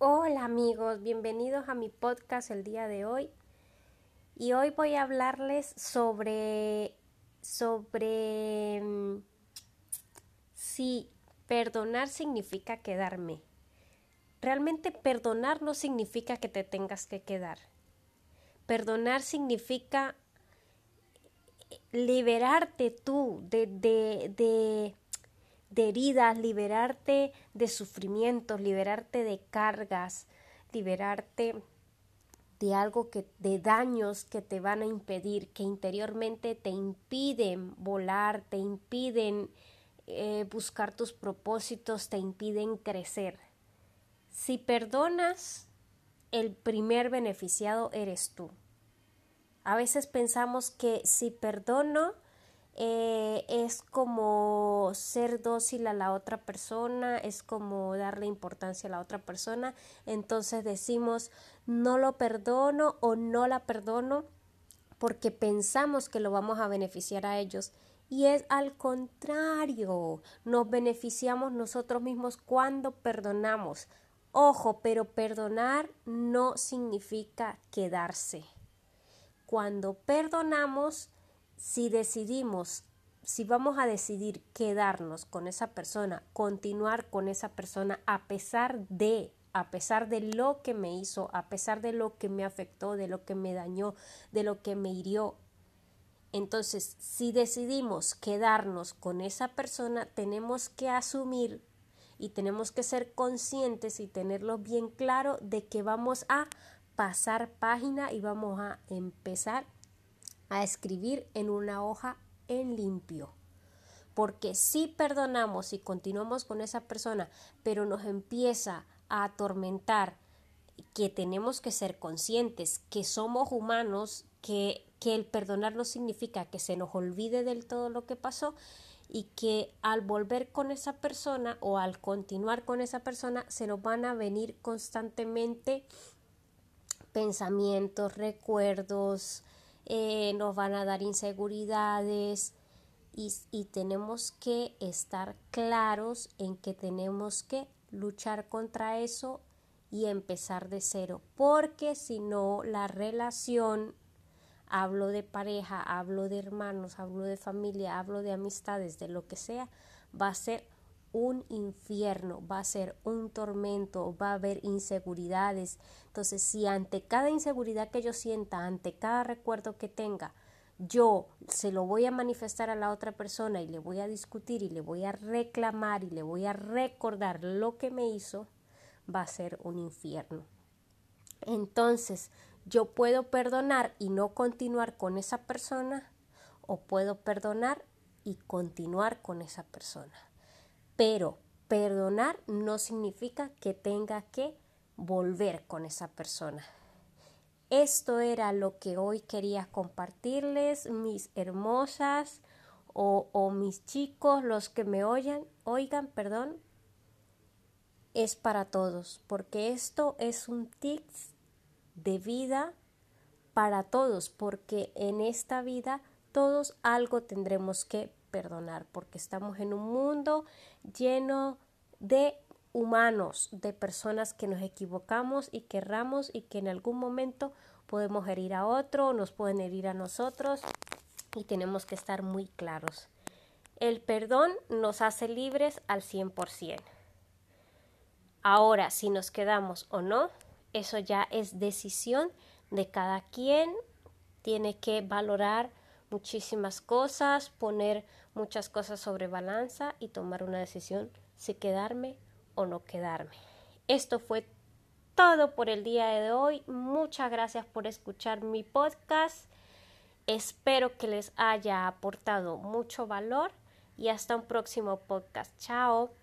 Hola amigos, bienvenidos a mi podcast el día de hoy. Y hoy voy a hablarles sobre sobre mm, si perdonar significa quedarme. Realmente perdonar no significa que te tengas que quedar. Perdonar significa liberarte tú de, de, de heridas, liberarte de sufrimientos, liberarte de cargas, liberarte de algo que de daños que te van a impedir, que interiormente te impiden volar, te impiden eh, buscar tus propósitos, te impiden crecer. Si perdonas, el primer beneficiado eres tú. A veces pensamos que si perdono, eh, es como ser dócil a la otra persona, es como darle importancia a la otra persona, entonces decimos no lo perdono o no la perdono porque pensamos que lo vamos a beneficiar a ellos. Y es al contrario, nos beneficiamos nosotros mismos cuando perdonamos. Ojo, pero perdonar no significa quedarse. Cuando perdonamos, si decidimos, si vamos a decidir quedarnos con esa persona, continuar con esa persona a pesar de, a pesar de lo que me hizo, a pesar de lo que me afectó, de lo que me dañó, de lo que me hirió, entonces, si decidimos quedarnos con esa persona, tenemos que asumir y tenemos que ser conscientes y tenerlo bien claro de que vamos a pasar página y vamos a empezar a escribir en una hoja en limpio. Porque si perdonamos y continuamos con esa persona, pero nos empieza a atormentar, que tenemos que ser conscientes, que somos humanos, que, que el perdonar no significa que se nos olvide del todo lo que pasó y que al volver con esa persona o al continuar con esa persona se nos van a venir constantemente pensamientos, recuerdos, eh, nos van a dar inseguridades y, y tenemos que estar claros en que tenemos que luchar contra eso y empezar de cero, porque si no la relación, hablo de pareja, hablo de hermanos, hablo de familia, hablo de amistades, de lo que sea, va a ser un infierno, va a ser un tormento, va a haber inseguridades. Entonces, si ante cada inseguridad que yo sienta, ante cada recuerdo que tenga, yo se lo voy a manifestar a la otra persona y le voy a discutir y le voy a reclamar y le voy a recordar lo que me hizo, va a ser un infierno. Entonces, yo puedo perdonar y no continuar con esa persona o puedo perdonar y continuar con esa persona. Pero perdonar no significa que tenga que volver con esa persona. Esto era lo que hoy quería compartirles, mis hermosas o, mis chicos, los que me oigan, oigan, perdón, es para todos, porque esto es un tips de vida para todos, porque en esta vida todos algo tendremos que perdonar, porque estamos en un mundo lleno de humanos, de personas que nos equivocamos y que erramos y que en algún momento podemos herir a otro, nos pueden herir a nosotros y tenemos que estar muy claros. El perdón nos hace libres al 100%. Ahora, si nos quedamos o no, eso ya es decisión de cada quien. Tiene que valorar muchísimas cosas, poner muchas cosas sobre balanza y tomar una decisión si quedarme o no quedarme. Esto fue todo por el día de hoy. Muchas gracias por escuchar mi podcast. Espero que les haya aportado mucho valor y hasta un próximo podcast. Chao.